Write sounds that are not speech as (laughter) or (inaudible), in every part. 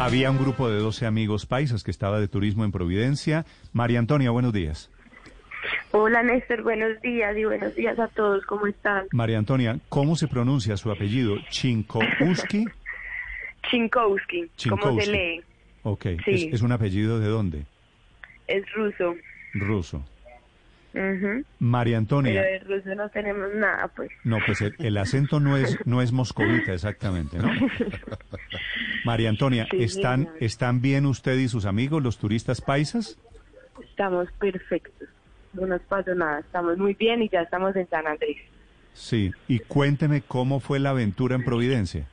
Había un grupo de 12 amigos paisas que estaba de turismo en Providencia. María Antonia, buenos días. Hola Néstor, buenos días y buenos días a todos, ¿cómo están? María Antonia, ¿cómo se pronuncia su apellido? ¿Chinkowski? (laughs) Chinkowski, ¿cómo se lee? Ok, ¿Es, un apellido de dónde? Es ruso. Ruso. María Antonia. Pero de ruso no tenemos nada, pues. No, pues el, acento no es, no es moscovita, exactamente, ¿no? (laughs) María Antonia, ¿están, ¿están bien usted y sus amigos, los turistas paisas? Estamos perfectos, no nos pasó nada, estamos muy bien y ya estamos en San Andrés. Sí, y cuénteme cómo fue la aventura en Providencia.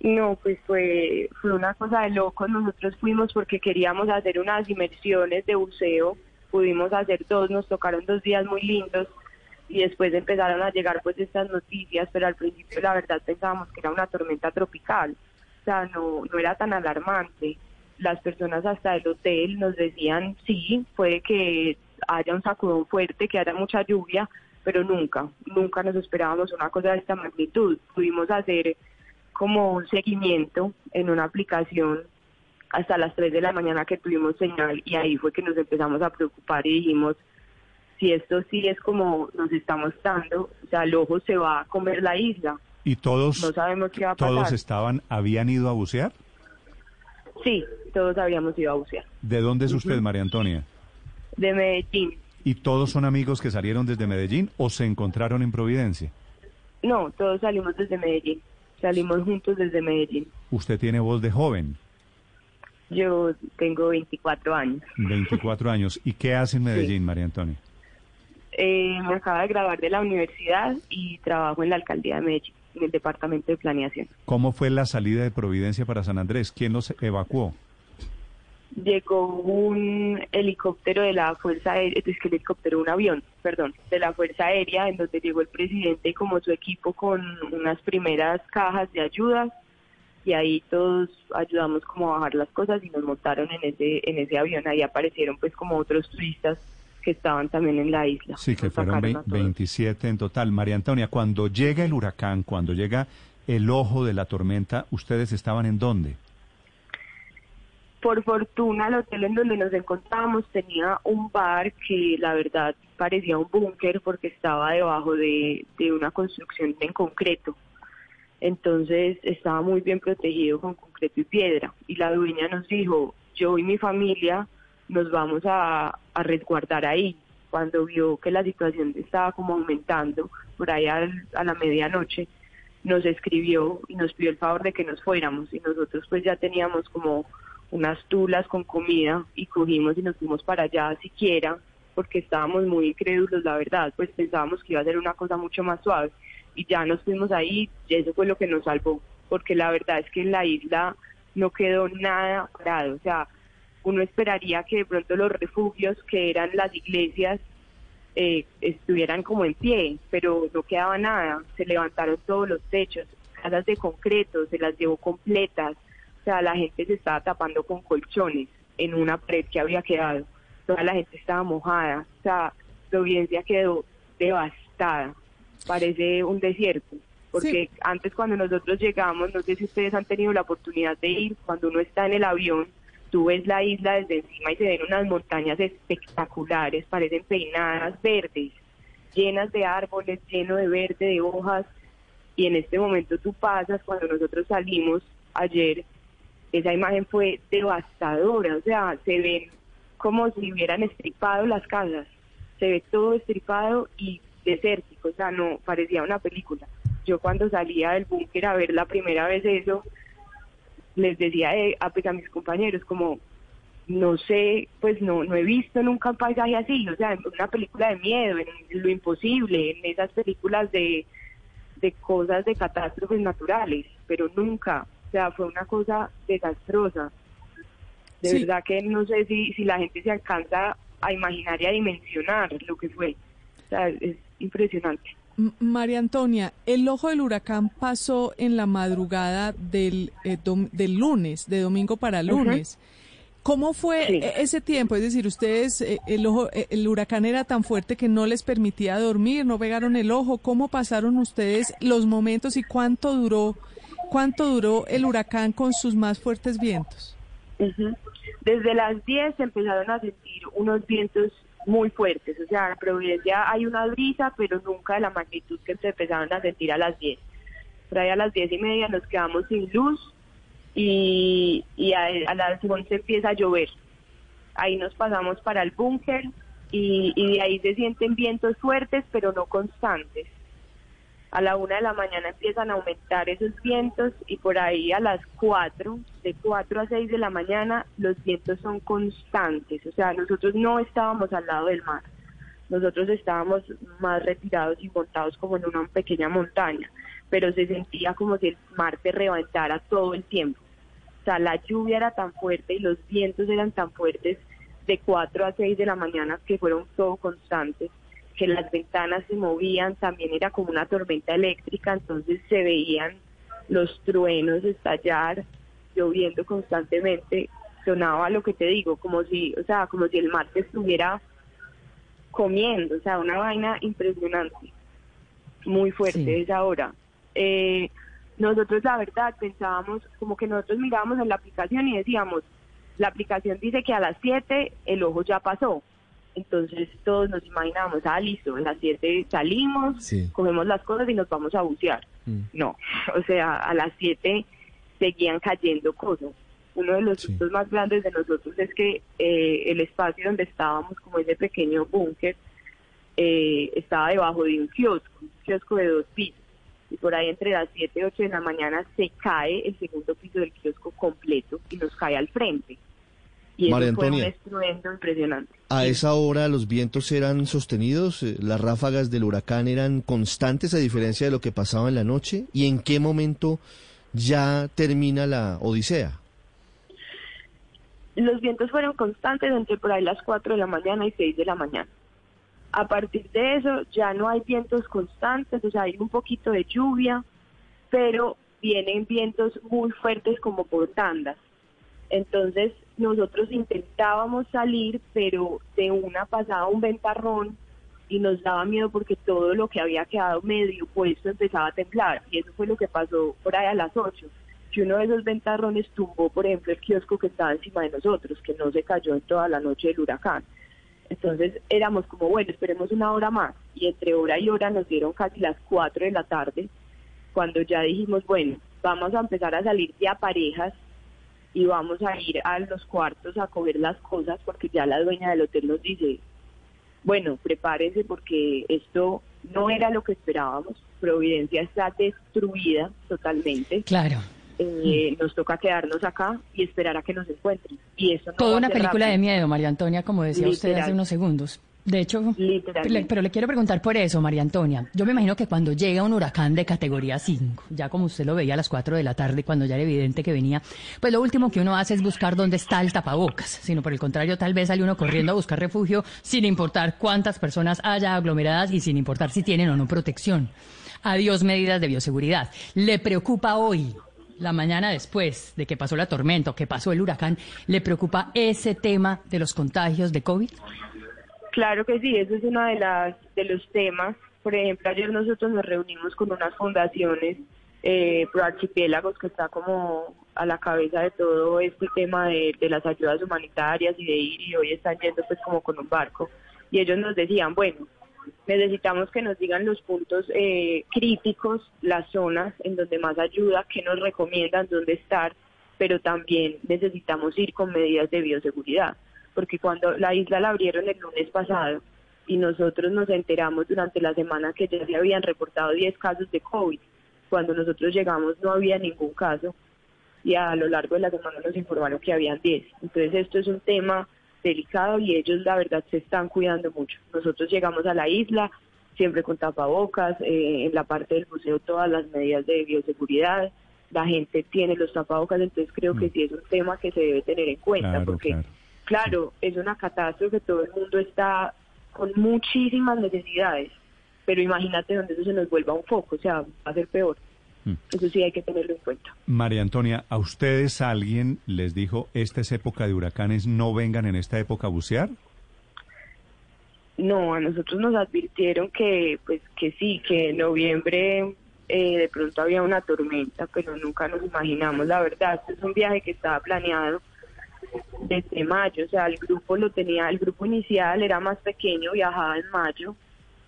No, pues fue, fue una cosa de locos. Nosotros fuimos porque queríamos hacer unas inmersiones de buceo. Pudimos hacer dos, nos tocaron dos días muy lindos y después empezaron a llegar pues estas noticias, pero al principio la verdad pensábamos que era una tormenta tropical. O sea, no, no era tan alarmante. Las personas hasta el hotel nos decían, sí, puede que haya un sacudón fuerte, que haya mucha lluvia, pero nunca, nunca nos esperábamos una cosa de esta magnitud. Pudimos hacer como un seguimiento en una aplicación hasta las 3 de la mañana que tuvimos señal y ahí fue que nos empezamos a preocupar y dijimos, si esto sí es como nos estamos dando, o sea, el ojo se va a comer la isla. ¿Y todos, no sabemos qué va a pasar. todos estaban, habían ido a bucear? Sí, todos habíamos ido a bucear. ¿De dónde es usted, María Antonia? De Medellín. ¿Y todos son amigos que salieron desde Medellín o se encontraron en Providencia? No, todos salimos desde Medellín. Salimos juntos desde Medellín. ¿Usted tiene voz de joven? Yo tengo 24 años. 24 años. ¿Y qué hace en Medellín, María Antonia? Eh, me acaba de grabar de la universidad y trabajo en la alcaldía de Medellín, en el departamento de planeación. ¿Cómo fue la salida de Providencia para San Andrés? ¿Quién los evacuó? llegó un helicóptero de la Fuerza Aérea, es que el helicóptero, un avión, perdón, de la Fuerza Aérea, en donde llegó el presidente y como su equipo con unas primeras cajas de ayuda y ahí todos ayudamos como a bajar las cosas y nos montaron en ese en ese avión. Ahí aparecieron pues como otros turistas que estaban también en la isla. Sí, que fueron 27 en total. María Antonia, cuando llega el huracán, cuando llega el ojo de la tormenta, ¿ustedes estaban en dónde? Por fortuna, el hotel en donde nos encontrábamos tenía un bar que la verdad parecía un búnker porque estaba debajo de, una construcción en concreto. Entonces estaba muy bien protegido con concreto y piedra. Y la dueña nos dijo, yo y mi familia nos vamos a, resguardar ahí. Cuando vio que la situación estaba como aumentando, por ahí a la medianoche, nos escribió y nos pidió el favor de que nos fuéramos. Y nosotros pues ya teníamos como unas tulas con comida y cogimos y nos fuimos para allá siquiera porque estábamos muy incrédulos, la verdad, pues pensábamos que iba a ser una cosa mucho más suave y ya nos fuimos ahí y eso fue lo que nos salvó, porque la verdad es que en la isla no quedó nada parado, o sea, uno esperaría que de pronto los refugios que eran las iglesias eh, estuvieran como en pie, pero no quedaba nada, se levantaron todos los techos, casas de concreto, se las llevó completas, o sea, la gente se estaba tapando con colchones en una pared que había quedado. Toda la gente estaba mojada. O sea, Providencia quedó devastada. Parece un desierto. Porque antes cuando nosotros llegamos, no sé si ustedes han tenido la oportunidad de ir, cuando uno está en el avión, tú ves la isla desde encima y se ven unas montañas espectaculares, parecen peinadas verdes, llenas de árboles, lleno de verde, de hojas. Y en este momento tú pasas, cuando nosotros salimos ayer, esa imagen fue devastadora, o sea, se ven como si hubieran estripado las casas, se ve todo estripado y desértico, o sea, no parecía una película. Yo cuando salía del búnker a ver la primera vez eso, les decía a, pues, a mis compañeros como, no sé, pues no, no he visto nunca un paisaje así, o sea, en una película de miedo, en lo imposible, en esas películas de, de cosas de catástrofes naturales, pero nunca, o sea, fue una cosa desastrosa. De verdad que no sé si, si la gente se alcanza a imaginar y a dimensionar lo que fue. Sea, es impresionante. María Antonia, el ojo del huracán pasó en la madrugada del, eh, del lunes, de domingo para lunes. ¿Cómo fue e-, ese tiempo? Es decir, ustedes, eh, el ojo, eh, el huracán era tan fuerte que no les permitía dormir, no pegaron el ojo. ¿Cómo pasaron ustedes los momentos y cuánto duró ¿Cuánto duró el huracán con sus más fuertes vientos? Desde las 10 se empezaron a sentir unos vientos muy fuertes, o sea, en Providencia hay una brisa, pero nunca de la magnitud que se empezaron a sentir a las 10. Por ahí a las 10 y media nos quedamos sin luz y, a, las 11 empieza a llover. Ahí nos pasamos para el búnker y, y de ahí se sienten vientos fuertes, pero no constantes a la una de la mañana empiezan a aumentar esos vientos y por ahí a las cuatro, de cuatro a seis de la mañana, los vientos son constantes. O sea, nosotros no estábamos al lado del mar, nosotros estábamos más retirados y montados como en una pequeña montaña, pero se sentía como si el mar se reventara todo el tiempo. O sea, la lluvia era tan fuerte y los vientos eran tan fuertes de cuatro a seis de la mañana que fueron todo constantes que las ventanas se movían, también era como una tormenta eléctrica, entonces se veían los truenos estallar, lloviendo constantemente, sonaba lo que te digo, como si, o sea, como si el mar te estuviera comiendo, o sea, una vaina impresionante, muy fuerte esa hora. Eh, nosotros la verdad pensábamos, como que nosotros mirábamos en la aplicación y decíamos, la aplicación dice que a las 7 el ojo ya pasó, entonces todos nos imaginamos, ah, listo, a las 7 salimos, cogemos las cosas y nos vamos a bucear. Mm. No, (laughs) o sea, a las 7 seguían cayendo cosas. Uno de los puntos más grandes de nosotros es que eh, el espacio donde estábamos, como ese pequeño búnker, eh, estaba debajo de un kiosco, un kiosco de dos pisos. Y por ahí entre las 7 y 8 de la mañana se cae el segundo piso del kiosco completo y nos cae al frente. Y María fue un estruendo impresionante. ¿A esa hora los vientos eran sostenidos? Eh, ¿Las ráfagas del huracán eran constantes a diferencia de lo que pasaba en la noche? ¿Y en qué momento ya termina la odisea? Los vientos fueron constantes entre por ahí las 4 de la mañana y 6 de la mañana. A partir de eso ya no hay vientos constantes, o sea, hay un poquito de lluvia, pero vienen vientos muy fuertes como por tandas. Entonces nosotros intentábamos salir, pero de una pasaba un ventarrón y nos daba miedo porque todo lo que había quedado medio puesto empezaba a temblar. Y eso fue lo que pasó por ahí a las 8. Que uno de esos ventarrones tumbó, por ejemplo, el kiosco que estaba encima de nosotros, que no se cayó en toda la noche del huracán. Entonces éramos como, bueno, esperemos una hora más. Y entre hora y hora nos dieron casi las 4 de la tarde, cuando ya dijimos, bueno, vamos a empezar a salir ya parejas y vamos a ir a los cuartos a coger las cosas porque ya la dueña del hotel nos dice, bueno, prepárense porque esto no era lo que esperábamos, Providencia está destruida totalmente. Claro. Eh, nos toca quedarnos acá y esperar a que nos encuentren. Y eso Toda una película de miedo, María Antonia, como decía usted hace unos segundos. De hecho, pero le quiero preguntar por eso, María Antonia. Yo me imagino que cuando llega un huracán de categoría 5, ya como usted lo veía a las 4 de la tarde, cuando ya era evidente que venía, pues lo último que uno hace es buscar dónde está el tapabocas, sino por el contrario, tal vez sale uno corriendo a buscar refugio sin importar cuántas personas haya aglomeradas y sin importar si tienen o no protección. Adiós medidas de bioseguridad. ¿Le preocupa hoy la mañana después de que pasó la tormenta o que pasó el huracán, ¿le preocupa ese tema de los contagios de COVID? Claro que sí, eso es uno de, las, de los temas. Por ejemplo, ayer nosotros nos reunimos con unas fundaciones eh, pro archipiélagos que está como a la cabeza de todo este tema de, las ayudas humanitarias y de ir y hoy están yendo pues como con un barco. Y ellos nos decían, bueno, necesitamos que nos digan los puntos eh, críticos, las zonas en donde más ayuda, qué nos recomiendan, dónde estar, pero también necesitamos ir con medidas de bioseguridad porque cuando la isla la abrieron el lunes pasado y nosotros nos enteramos durante la semana que ya se habían reportado 10 casos de COVID, cuando nosotros llegamos no había ningún caso y a lo largo de la semana nos informaron que habían 10. Entonces esto es un tema delicado y ellos la verdad se están cuidando mucho. Nosotros llegamos a la isla siempre con tapabocas, eh, en la parte del museo todas las medidas de bioseguridad, la gente tiene los tapabocas, entonces creo que mm. sí es un tema que se debe tener en cuenta porque Claro, es una catástrofe, todo el mundo está con muchísimas necesidades, pero imagínate donde eso se nos vuelva un foco, o sea, va a ser peor. Mm. Eso sí hay que tenerlo en cuenta. María Antonia, ¿a ustedes alguien les dijo, esta es época de huracanes, no vengan en esta época a bucear? No, a nosotros nos advirtieron que, pues, que sí, que en noviembre eh, de pronto había una tormenta, pero nunca nos imaginamos, la verdad, este es un viaje que estaba planeado desde mayo, o sea, el grupo lo tenía, el grupo inicial era más pequeño, viajaba en mayo,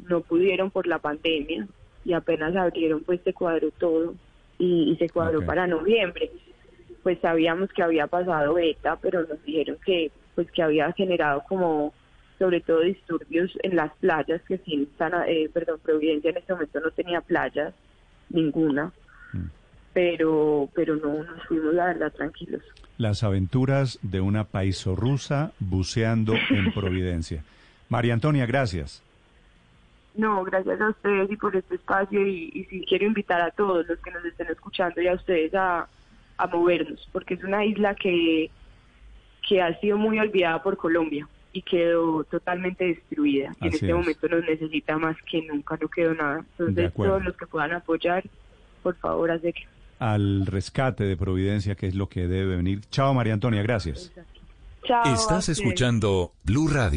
no pudieron por la pandemia y apenas abrieron pues se cuadró todo y, se cuadró para noviembre. Pues sabíamos que había pasado beta, pero nos dijeron que pues que había generado como sobre todo disturbios en las playas que sí están, eh, perdón, Providencia en este momento no tenía playas, ninguna, mm. Pero pero no nos fuimos la verdad tranquilos. Las aventuras de una rusa buceando en (laughs) Providencia. María Antonia, gracias. No, gracias a ustedes y por este espacio y, y sí quiero invitar a todos los que nos estén escuchando y a ustedes a, a movernos, porque es una isla que, que ha sido muy olvidada por Colombia y quedó totalmente destruida. Y en este momento nos necesita más que nunca, no quedó nada. Entonces todos los que puedan apoyar, por favor, que Al rescate de Providencia, que es lo que debe venir. Chao María Antonia, gracias. Chao. Estás escuchando Blue Radio.